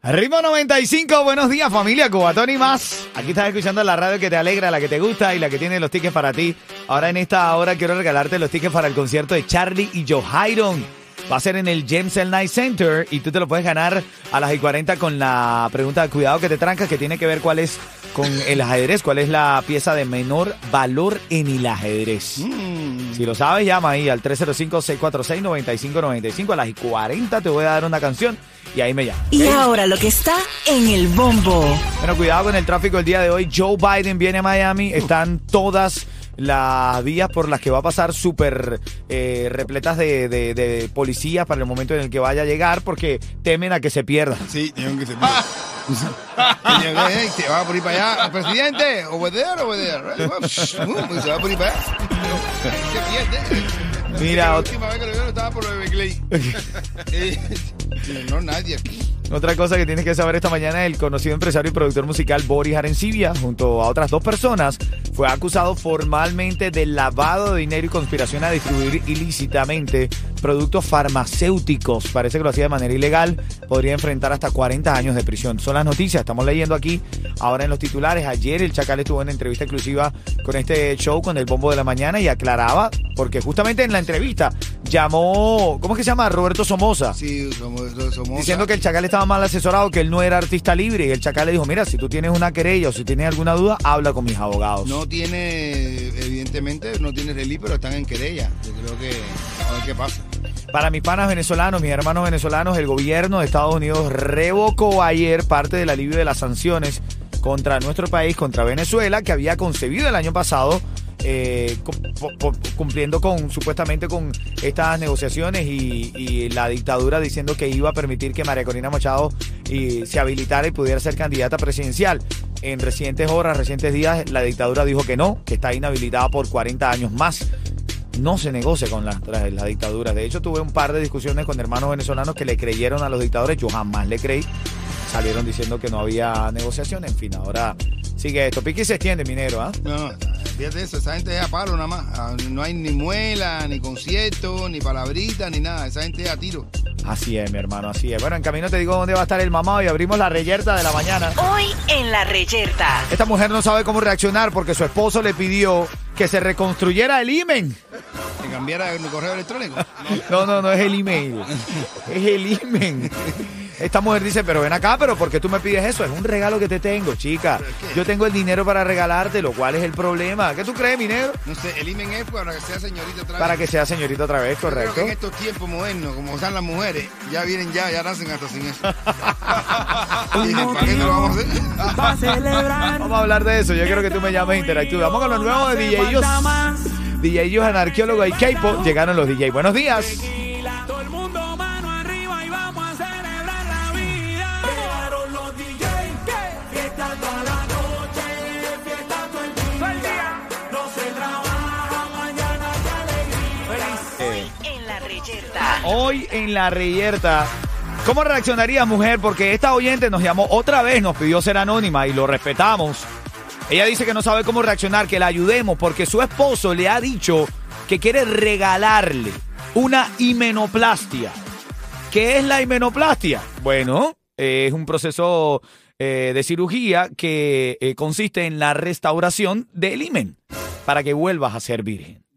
Ritmo 95, buenos días familia, Cubatón y más. Aquí estás escuchando la radio que te alegra, la que te gusta y la que tiene los tickets para ti. Ahora en esta hora quiero regalarte los tickets para el concierto de Charlie y Joe. Va a ser en el James L. Night Center y tú te lo puedes ganar a las y 40 con la pregunta de cuidado que te trancas que tiene que ver cuál es con el ajedrez, cuál es la pieza de menor valor en el ajedrez. Si lo sabes, llama ahí al 305-646-9595. A las y 40 te voy a dar una canción y ahí me llamas. Y ahora lo que está en el bombo. Bueno, cuidado con el tráfico el día de hoy. Joe Biden viene a Miami. Están todas las vías por las que va a pasar súper eh, repletas de, de- de policías para el momento en el que vaya a llegar porque temen a que se pierda. Sí, tienen que. Tienen que- Se va por ir para allá. Presidente, over there, over there. Se va por ir para allá. Se pierde. Mira, La última vez que lo vieron estaba por lo de Beckley. Eh, No, nadie aquí. Otra cosa que tienes que saber esta mañana, el conocido empresario y productor musical Boris Arencibia, junto a otras dos personas, fue acusado formalmente de lavado de dinero y conspiración a distribuir ilícitamente productos farmacéuticos. Parece que lo hacía de manera ilegal. Podría enfrentar hasta 40 años de prisión. Son las noticias, estamos leyendo aquí ahora en los titulares. Ayer el Chacal estuvo en entrevista exclusiva con este show, con el bombo de la mañana, y aclaraba, porque justamente en la entrevista llamó, ¿cómo es que se llama? Roberto Somoza Sí, somos. somos diciendo que el Chacal estaba mal asesorado, que él no era artista libre. Y el Chacal le dijo, mira, si tú tienes una querella o si tienes alguna duda, habla con mis abogados. No tiene, evidentemente, no tiene relí, pero están en querella. Yo creo que. A ver qué pasa. Para mis panas venezolanos, mis hermanos venezolanos, el gobierno de Estados Unidos revocó ayer parte del alivio de las sanciones contra nuestro país, contra Venezuela, que había concebido el año pasado. Eh, cumpliendo con supuestamente con estas negociaciones y, la dictadura diciendo que iba a permitir que María Corina Machado y, se habilitara y pudiera ser candidata presidencial. En recientes horas, recientes días, la dictadura dijo que no, que está inhabilitada por 40 años más no se negocia con las, las dictaduras. De hecho, tuve un par de discusiones con hermanos venezolanos que le creyeron a los dictadores. Yo jamás le creí. Salieron diciendo que no había negociación. En fin, ahora sigue esto. Pique y se extiende, minero. ¿ah? No, fíjate eso, esa gente es a palo nada más. Ah, No hay ni muela, ni concierto, ni palabrita, ni nada. Esa gente es a tiro. Así es, mi hermano, así es. Bueno, en camino te digo dónde va a estar el mamado y abrimos la reyerta de la mañana. Hoy en la reyerta. Esta mujer no sabe cómo reaccionar porque su esposo le pidió que se reconstruyera el imen. Que cambiara el correo electrónico. No, no, no es el email. Es el imen. Esta mujer dice, pero ven acá, pero ¿por qué tú me pides eso? Es un regalo que te tengo, chica. Yo tengo el dinero para regalarte, lo cual es el problema. ¿Qué tú crees, minero? No sé, el imen es para que sea señorita otra vez. Para que sea señorita otra vez, Yo creo correcto. que en estos tiempos modernos, como están las mujeres, ya vienen ya, ya nacen hasta sin eso. Y ¿Para qué no lo vamos a hacer? Vamos a hablar de eso. Yo quiero que tú me llames e interactúes. Vamos con los nuevos de DJs. DJs anarqueólogo y K-pop. Llegaron los DJs. Buenos días. Hoy en la reyerta. ¿Cómo reaccionarías, mujer? Porque esta oyente nos llamó otra vez, nos pidió ser anónima y lo respetamos. Ella dice que no sabe cómo reaccionar, que la ayudemos porque su esposo le ha dicho que quiere regalarle una himenoplastia. ¿Qué es la himenoplastia? Bueno, eh, es un proceso eh, de cirugía que eh, consiste en la restauración del himen para que vuelvas a ser virgen.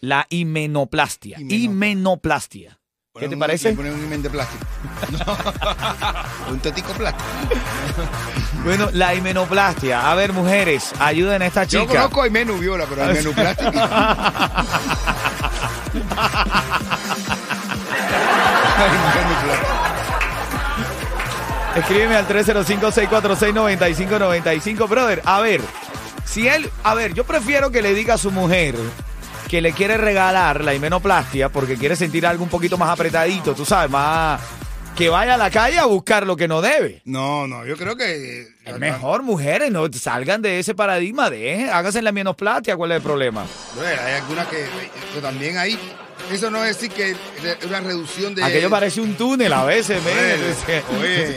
La himenoplastia. Himenoplastia. Himenoplastia. ¿Qué te parece? le ponen un imen de plástico. un tetico plástico. Bueno, la himenoplastia. A ver, mujeres, ayuden a esta Yo chica. conozco a Imenu Viola, pero a flaca. Escríbeme al 305-646-9595. Brother, a ver, si él, a ver, yo prefiero que le diga a su mujer que le quiere regalar la himenoplastia porque quiere sentir algo un poquito más apretadito, tú sabes, más que vaya a la calle a buscar lo que no debe. No, no, yo creo que. Es mejor, mujeres, no salgan de ese paradigma, de háganse la himenoplastia, ¿cuál es el problema? Bueno, hay algunas que, que también hay. Eso no es decir que es una reducción de. Aquello parece un túnel a veces. Oye, oye,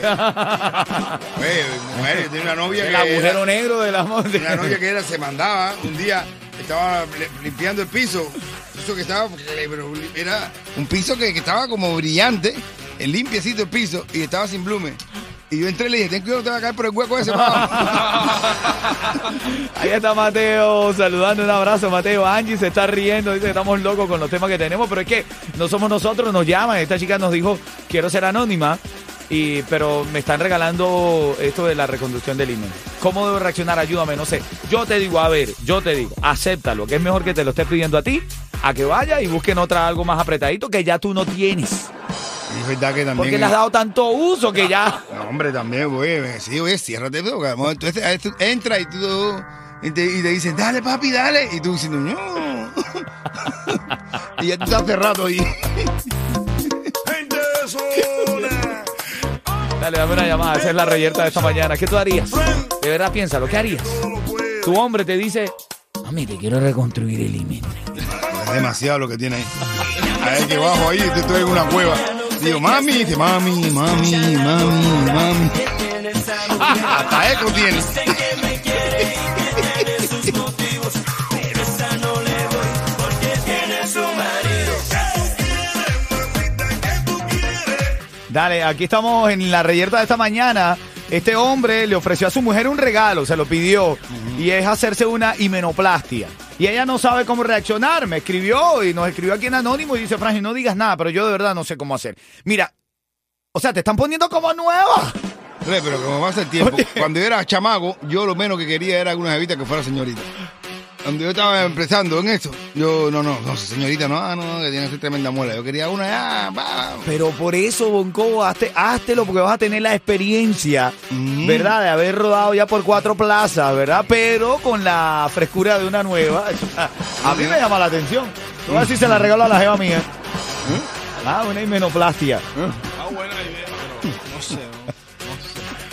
oye, mujer, yo tenía una novia El que. agujero era- negro del amor. Una novia que era, se mandaba un día, estaba limpiando el piso. Eso que estaba, era un piso que, que estaba como brillante, el limpiecito el piso, y estaba sin blume. Y yo entré y le dije, ten cuidado, te va a caer por el hueco ese, pa". Ahí está Mateo saludando, un abrazo Mateo. Angie se está riendo, dice que estamos locos con los temas que tenemos, pero es que no somos nosotros, nos llaman. Esta chica nos dijo, quiero ser anónima, y, pero me están regalando esto de la reconducción del email. ¿Cómo debo reaccionar? Ayúdame, no sé. Yo te digo, a ver, yo te digo, acéptalo, que es mejor que te lo estés pidiendo a ti, a que vaya y busquen otra algo más apretadito que ya tú no tienes. Y es verdad que también. Porque le has dado tanto uso que ya... No, hombre, también, güey. Sí, güey, ciérrate, mejor tú entras y tú. Y te, y te dicen, dale, papi, dale. Y tú diciendo, no. y ya tú estás cerrado ahí. Gente de zona. Dale, dame una llamada, esa es la reyerta de esta mañana. ¿Qué tú harías? De verdad, piénsalo, ¿qué harías? Tu hombre te dice, mami, te quiero reconstruir el email. Es demasiado lo que tiene ahí. A ver que bajo ahí, te estoy en una cueva. Digo, mami, dice, mami, mami, mami, mami. Hasta eco tiene. Dale, aquí estamos en la reyerta de esta mañana. Este hombre le ofreció a su mujer un regalo, se lo pidió, y es hacerse una himenoplastia. Y ella no sabe cómo reaccionar. Me escribió y nos escribió aquí en Anónimo y dice, Franji, no digas nada, pero yo de verdad no sé cómo hacer. Mira, o sea, te están poniendo como nueva. Pero como pasa el tiempo, cuando yo era chamago, yo lo menos que quería era alguna jevita que fuera señorita. Cuando yo estaba empezando en eso, yo, no, no, no, señorita, no, ah, no, que tiene que ser tremenda muela. Yo quería una, ya, va. Pero por eso, Bonco, hazte, háztelo porque vas a tener la experiencia, Mm. ¿verdad? De haber rodado ya por cuatro plazas, ¿verdad? Pero con la frescura de una nueva. A mí me llama la atención. Tú vas a ver si se la regalo a la jeva mía. Ah, una himenoplastia. Ah, buena idea, pero no sé.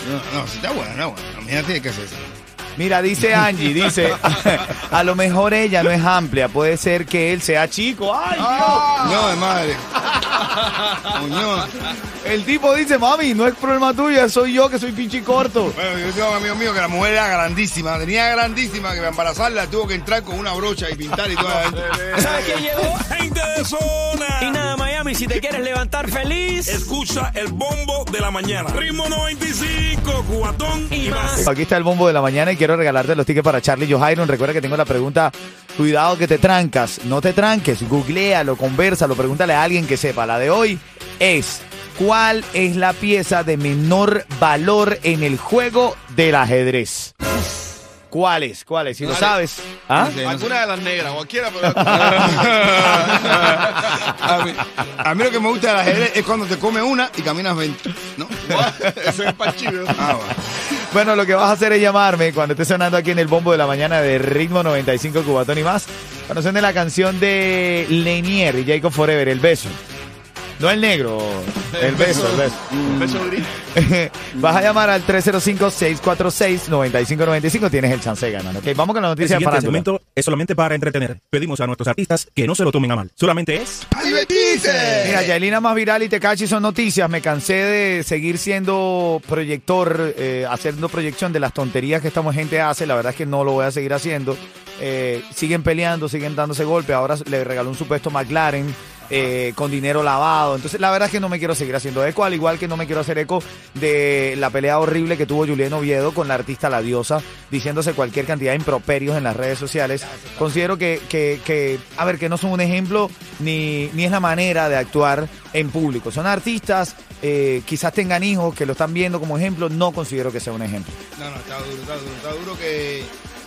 No, no, si está buena, no, bueno, mira, tiene que hacer eso. Mira, dice Angie, dice, a lo mejor ella no es amplia, puede ser que él sea chico. ¡Ay, Dios! No, de madre. El tipo dice, mami, no es problema tuyo, soy yo que soy pinche corto. Bueno, yo tengo un amigo mío que la mujer era grandísima, tenía grandísima, que para embarazarla tuvo que entrar con una brocha y pintar y todo adentro. ¿Sabes quién llegó? Gente de zona. Y nada, Miami, si te quieres levantar feliz. Escucha el bombo de la mañana. Ritmo 95, cubatón y, más. Aquí está el bombo de la mañana y quiero regalarte los tickets para Charlie Johairon. Recuerda que tengo la pregunta, cuidado que te trancas, no te tranques, googlealo, conversalo, pregúntale a alguien que sepa. La de hoy es, ¿cuál es la pieza de menor valor en el juego del ajedrez? ¿Cuál es? ¿Cuál es? Si lo sabes. ¿Ah? Sí, no sé. Alguna de las negras, cualquiera, pero. a, mí, a mí lo que me gusta del ajedrez es cuando te come una y caminas 20. ¿no? Eso es para chido. Ah, bueno. Bueno, lo que vas a hacer es llamarme cuando esté sonando aquí en el bombo de la mañana de Ritmo 95 Cubatón y más. Cuando suene la canción de Lenier y Jacob Forever, El Beso. No el negro, el beso, el beso. Un beso gris. Vas a llamar al 305-646-9595. Tienes el chance de ganar. Ok, vamos con la El noticia siguiente farándula. segmento es solamente para entretener. Pedimos a nuestros artistas que no se lo tomen a mal. Solamente es... ¡A divertirse! Mira, Yailina más viral y Tecachi son noticias. Me cansé de seguir siendo proyector, eh, haciendo proyección de las tonterías que esta gente hace. La verdad es que no lo voy a seguir haciendo. Eh, siguen peleando, siguen dándose golpes. Ahora le regaló un supuesto McLaren. Eh, con dinero lavado. Entonces, la verdad es que no me quiero seguir haciendo eco, al igual que no me quiero hacer eco de la pelea horrible que tuvo Julián Oviedo con la artista La Diosa, diciéndose cualquier cantidad de improperios en las redes sociales. Considero que, que, que, a ver, que no son un ejemplo ni, ni es la manera de actuar en público. Son artistas, eh, quizás tengan hijos que lo están viendo como ejemplo, no considero que sea un ejemplo. No, no, está duro, está duro, está duro que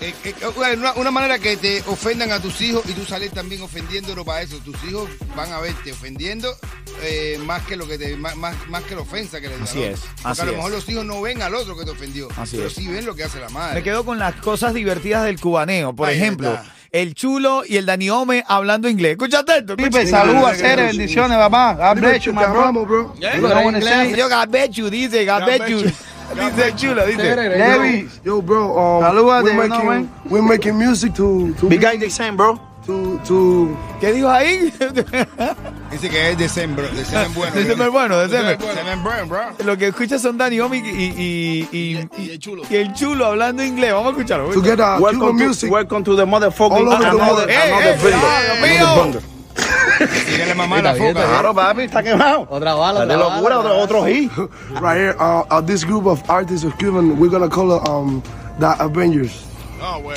eh, eh, una, una manera que te ofendan a tus hijos y tú sales también ofendiéndolo para eso. Tus hijos van a verte ofendiendo eh, más que lo que te, más, más, más que la ofensa que les da. Así es, Porque así a lo es. mejor los hijos no ven al otro que te ofendió. Así pero es. sí ven lo que hace la madre. Me quedo con las cosas divertidas del cubaneo. Por Ahí ejemplo, está. el chulo y el Daniome hablando inglés. Escúchate esto. escúchate. Saludos, Cere, bendiciones, papá. God bless you, my bro. You know? Yo, God bet you, dice, God, God bet bet you. Dice el chulo, dice. Yo, bro, um, Saludos, we're, no, making, man. we're making music to to Big guy they saying, bro. to, to ¿Qué dijo ahí? Dice que es de Semen bueno. De semen bueno, de semen. Semen bueno, bro. Lo que escuchas son Daniome y, y, y, y, y el chulo. y el chulo hablando inglés. Vamos a escucharlo. to get Cuban Welcome to, music. welcome to the motherfucking All over the another, another. Another banger. Dígale mamá la foca. Claro, papi, está quemado. Otra bala, de locura, otro, otro hit. right here. Uh, uh, this group of artists of Cuban, we're gonna call it um the Avengers.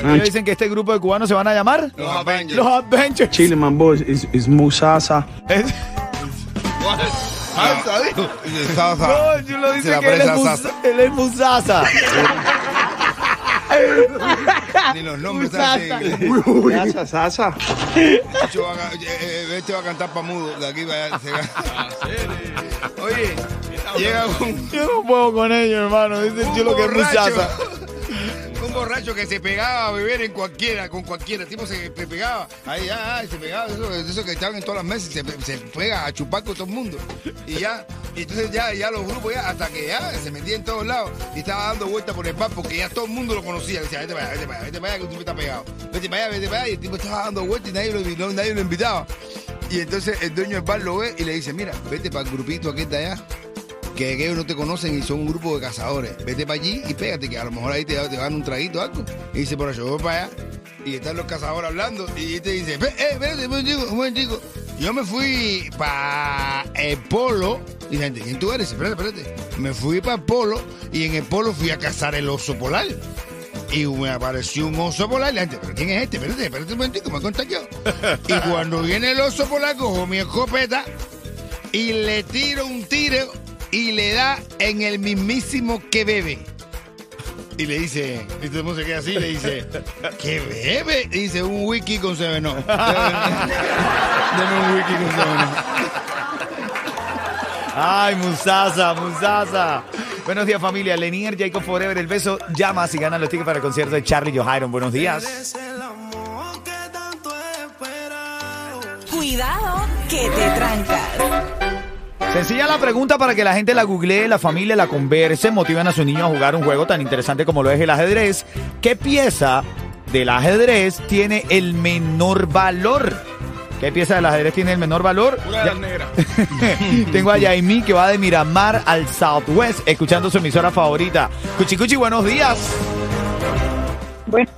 Ellos dicen que este grupo de cubanos se van a llamar Los Avengers. Los Adventures. Chile, man, boys, is, is Musasa. Es-. Dice, salsa. No, chulo Se dice la que es, él es Musasa. Ni los nombres así. Sasa, Sasa. Este va, a- este va a cantar pa' mudo. De aquí va a se Oye, llega un, Yo no puedo con ellos, hermano. Dice el chulo que es. Musasa. Un borracho que se pegaba a beber en cualquiera, con cualquiera. El tipo se pe- pegaba. Ahí, ya, ay, se pegaba. Eso, eso que estaban en todas las mesas. Se, se pega a chupar con todo el mundo. Y ya, y entonces ya, ya los grupos ya, hasta que ya se metía en todos lados. Y estaba dando vueltas por el bar porque ya todo el mundo lo conocía. Decía, vete para allá, vete para allá, vete para allá, que tipo está pegado. Vete para allá, vete para allá. Y el tipo estaba dando vueltas y nadie lo, invitaba. Y entonces el dueño del bar lo ve y le dice, mira, vete para el grupito aquel de allá que ellos no te conocen y son un grupo de cazadores. Vete para allí y pégate, que a lo mejor ahí te, te dan un traguito o algo. Y dice, por allá, voy para allá. Y están los cazadores hablando. Y este dice, "Ve- eh, espérate, un momentico, un momentico. Yo me fui para el polo. Y la gente, ¿quién tú eres? Espérate, espérate. Me fui para el polo y en el polo fui a cazar el oso polar. Y me apareció un oso polar. Y la gente, ¿pero quién es este? Espérate, espérate un momentico, me conté yo. Y cuando viene el oso polar, cojo mi escopeta y le tiro un tiro y le da en el mismísimo que bebe. Y le dice, y todo el mundo se queda así, y le dice, ¿qué bebe? Y dice, un wiki con Seveno. Deme un wiki con Seveno. Ay, Musasa, Musasa. Buenos días, familia. Lenier, Jacob Forever, el beso. Llamas y ganan los tickets para el concierto de Charlie Johiron. Buenos días. Cuidado que te trancas. Sencilla la pregunta para que la gente la googlee, la familia la converse, motiven a su niño a jugar un juego tan interesante como lo es el ajedrez. ¿Qué pieza del ajedrez tiene el menor valor? ¿Qué pieza del ajedrez tiene el menor valor? Una de las negras. Tengo a Yaimí que va de Miramar al Southwest, escuchando su emisora favorita. Cuchicuchi, buenos días. Bueno,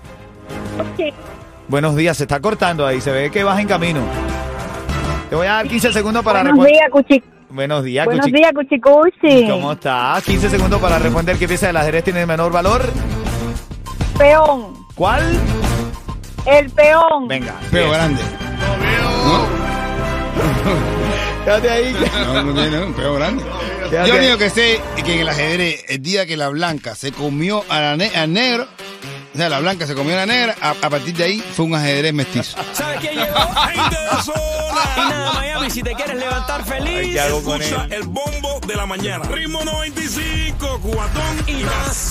Buenos días, se está cortando ahí, se ve que vas en camino. Te voy a dar 15 segundos para buenos responder. días, Cuchi. Buenos días, Buenos Cuchi- días, Cuchicuchi. ¿Cómo estás? 15 segundos para responder qué pieza del ajedrez tiene el menor valor. Peón. ¿Cuál? El peón. Venga. Bien. grande. Quédate ahí. No, no tiene un peo grande. Quédate Yo único que sé es que en el ajedrez, el día que la blanca se comió a la ne- al negro, o sea, la blanca se comió a la negra, a, a partir de ahí fue un ajedrez mestizo. ¿Sabes quién llegó? De Miami, si te quieres levantar feliz. ¿Qué hago con Escucha él? el bombo de la mañana. Ritmo 95, cubatón y más.